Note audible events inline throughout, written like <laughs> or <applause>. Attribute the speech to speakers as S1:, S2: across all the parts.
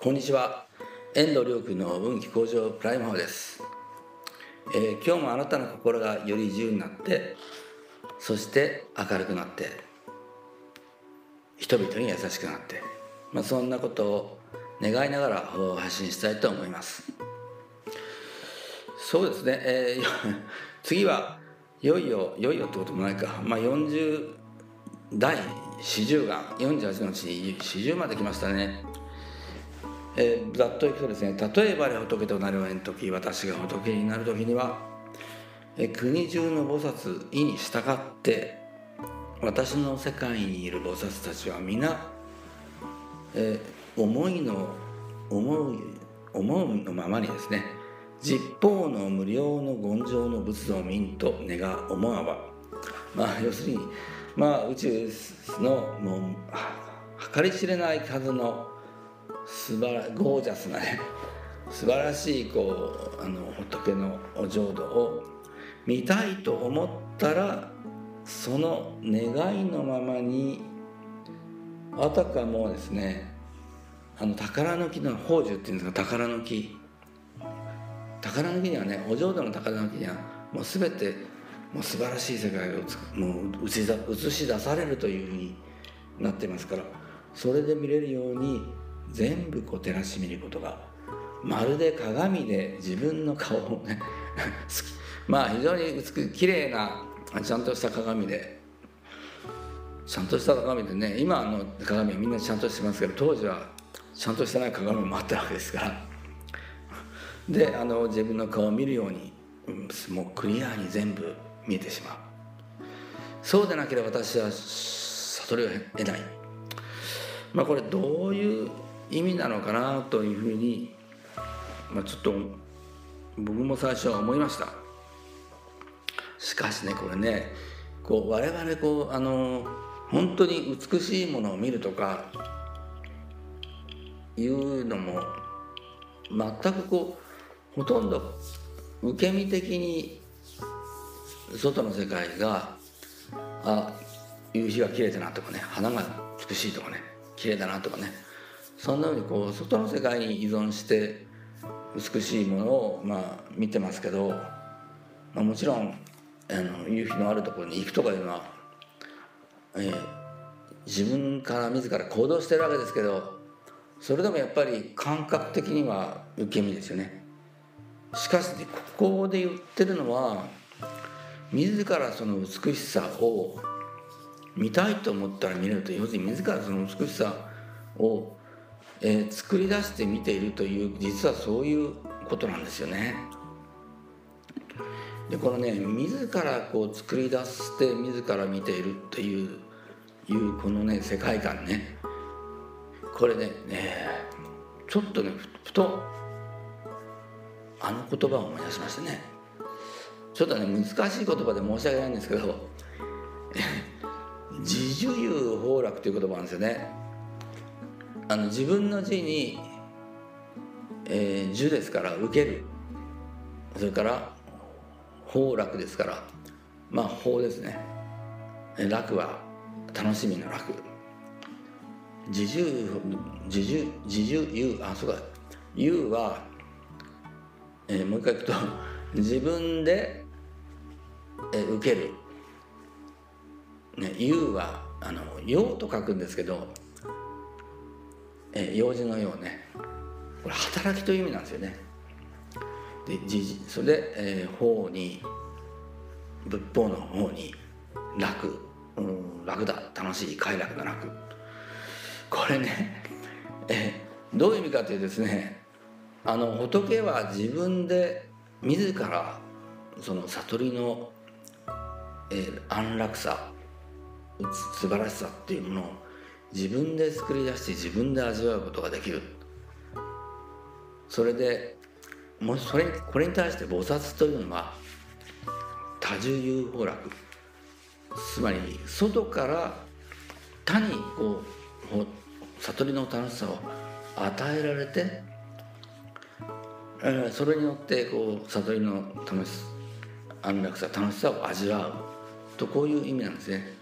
S1: こんにちは。遠藤亮君の運気向上プライム法です、えー、今日もあなたの心がより自由になってそして明るくなって人々に優しくなって、まあ、そんなことを願いながら発信したいと思います。そうですね、えー、<laughs> 次はいよいよいよいよってこともないか、まあ、40第40が48のうちに40まで来ましたね。えー、ざっといくとですね。例えば仏となる前の時私が仏になる時には、えー、国中の菩薩意に従って私の世界にいる菩薩たちは皆、えー、思いの思う思うのままにですね実法の無料の権上の仏像民と願思わばまあ要するにまあ宇宙のもう計り知れない数の素晴らゴージャスなね素晴らしいこうあの仏のお浄土を見たいと思ったらその願いのままにあたかもですねあの宝の木の宝珠っていうんですか宝の木。宝の木にはねお浄土の宝の木にはもう全てもう素晴らしい世界をもう映し出されるというふうになってますからそれで見れるように全部こう照らし見ることがまるで鏡で自分の顔をね <laughs> まあ非常に美きれいなちゃんとした鏡でちゃんとした鏡でね今の鏡はみんなちゃんとしてますけど当時はちゃんとしてない鏡もあったわけですから。であの自分の顔を見るようにもうクリアに全部見えてしまう。そうでなければ私は悟りを得ない。まあこれどういう意味なのかなというふうに、まあ、ちょっと僕も最初は思いました。しかしねこれねこう我々こうあの本当に美しいものを見るとかいうのも全くこうほとんど受け身的に外の世界があ夕日が綺麗だなとかね花が美しいとかね綺麗だなとかねそんなふうにこう外の世界に依存して美しいものをまあ見てますけど、まあ、もちろんあの夕日のあるところに行くとかいうのは、えー、自分から自ら行動してるわけですけどそれでもやっぱり感覚的には受け身ですよね。しかし、ここで言ってるのは自らその美しさを見たいと思ったら見れると要するに自らその美しさをえー、作り出して見ているという実はそういうことなんですよね。でこのね自らこう作り出して自ら見ているっていういうこのね世界観ね。これねねちょっとねふとあの言葉を思い出しましてね。ちょっとね難しい言葉で申し訳ないんですけど自助有崩落という言葉なんですよね。あの自分の字に「えー、」ですから受ける。それから「法楽」ですから。まあ法ですね。楽は楽しみの楽。自重自重自重言うあそうか。言うは、えー、もう一回いくと自分で、えー、受ける、ね、言うはあの「用」と書くんですけどえ、用事のようね。これ働きという意味なんですよね。でそれで、えー、法に仏法の方に楽、うん、楽だ。楽しい。快楽な楽。これね、えー、どういう意味かというとですねあの仏は自分で自らその悟りの、えー、安楽さ素晴らしさっていうものを自分で作り出して自分で味わうことができる。それでもしそれこれに対して菩薩というのは多重有法楽。つまり外から他にこう悟りの楽しさを与えられてそれによってこう悟りの楽し安楽さ楽しさを味わう。とこういう意味なんですね。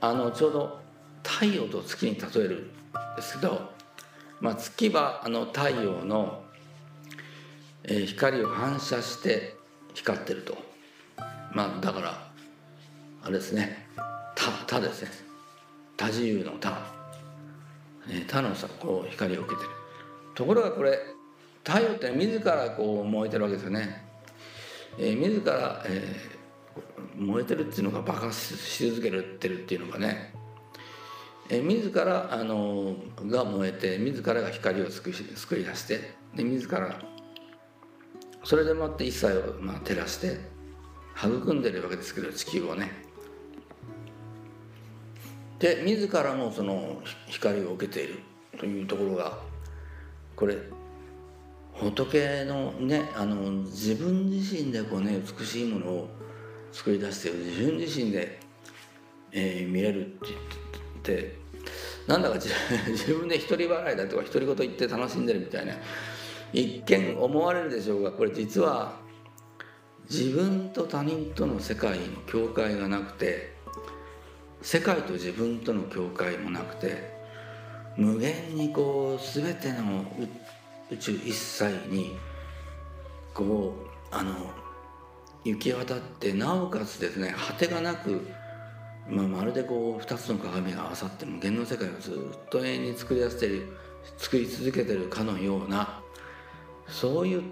S1: あのちょうど太陽と月に例えるんですけどまあ、月はあの太陽の、光を反射して光ってると。まあだからあれですね。他他ですね。多自由の他、えー、他のさこう光を受けてる。ところがこれ太陽って自らこう燃えてるわけですよね、えー、自ら、えー、燃えてるっていうのが爆発し続けるってるっていうのがね、え、自らあのが燃えて自らが光を作り作り出してで自らそれでもって一切を、まあ、照らして育んでるわけですけど地球をね。で自らもその光を受けているというところがこれ仏のねあの自分自身でこうね美しいものを作り出している自分自身で、えー、見れるって言ってなんだか自分で一人笑いだとか独り言言って楽しんでるみたいな一見思われるでしょうがこれ実は自分と他人との世界の境界がなくて世界と自分との境界もなくて無限にこう全ての宇宙一切にこうあの行き渡ってなおかつですね果てがなく、まあ、まるでこう2つの鏡が合わさって無限の世界をずっと永遠に作り出してる作り続けてるかのようなそういう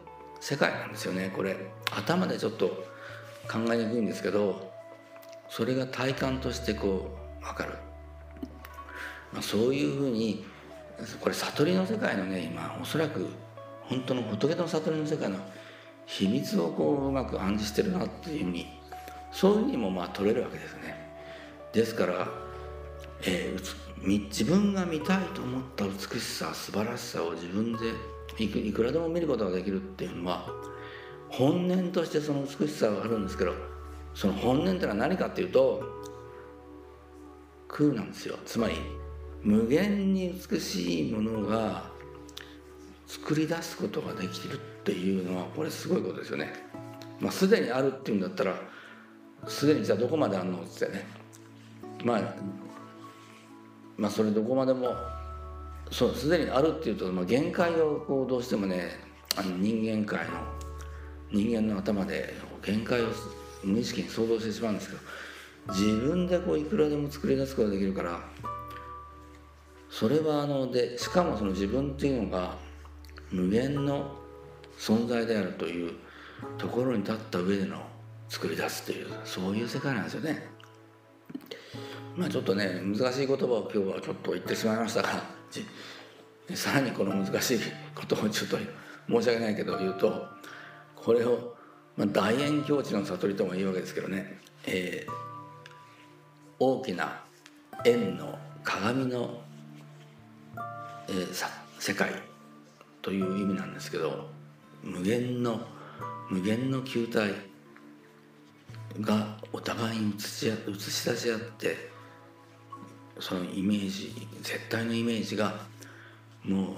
S1: 世界なんですよねこれ。頭でちょっと考えにくいんですけどそれが体感としてこう分かる、まあ、そういうふうにこれ悟りの世界のね今おそらく本当の仏の悟りの世界の秘密をこううまく暗示してるなっていうふうにそういうふうにもまあ取れるわけですね。ですから、えー、自分が見たいと思った美しさ素晴らしさを自分でいくらでも見ることができるっていうのは本念としてその美しさがあるんですけどその本念ってのは何かっていうと空なんですよつまり無限に美しいものが作り出すことができるっていうのはこれすごいことですよね。まあ、すでにあるっていうんだったらすでにじゃあどこまであるのってね、まあ、まあそれどこまでもそうすでにあるっていうと、まあ、限界をこうどうしてもねあの人間界の人間の頭で限界を無意識に想像してしまうんですけど自分でこういくらでも作り出すことができるからそれはあのでしかもその自分っていうのが無限の存在であるというところに立った上での作り出すというそういう世界なんですよね。まあちょっとね難しい言葉を今日はちょっと言ってしまいましたがさらにこの難しいことをちょっと申し訳ないけど言うとこれを、まあ、大円境地の悟りとも言うわけですけどね、えー、大きな円の鏡のえー、さ世界という意味なんですけど無限の無限の球体がお互いに映し出し合ってそのイメージ絶対のイメージがも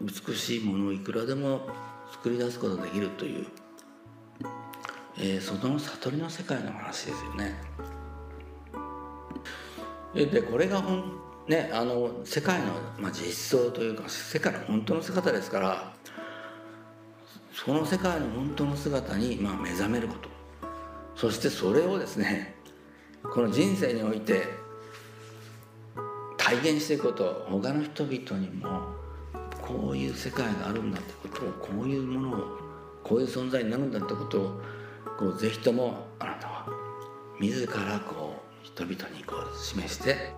S1: う美しいものをいくらでも作り出すことができるという、えー、その悟りの世界の話ですよね。でこれが本ね、あの世界の、まあ、実相というか世界の本当の姿ですからその世界の本当の姿に、まあ、目覚めることそしてそれをですねこの人生において体現していくこと他の人々にもこういう世界があるんだってことをこういうものをこういう存在になるんだってことをこうぜひともあなたは自らこう人々にこう示して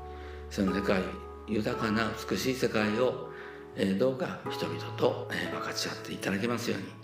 S1: その世界豊かな美しい世界を、えー、どうか人々と、えー、分かち合っていただけますように。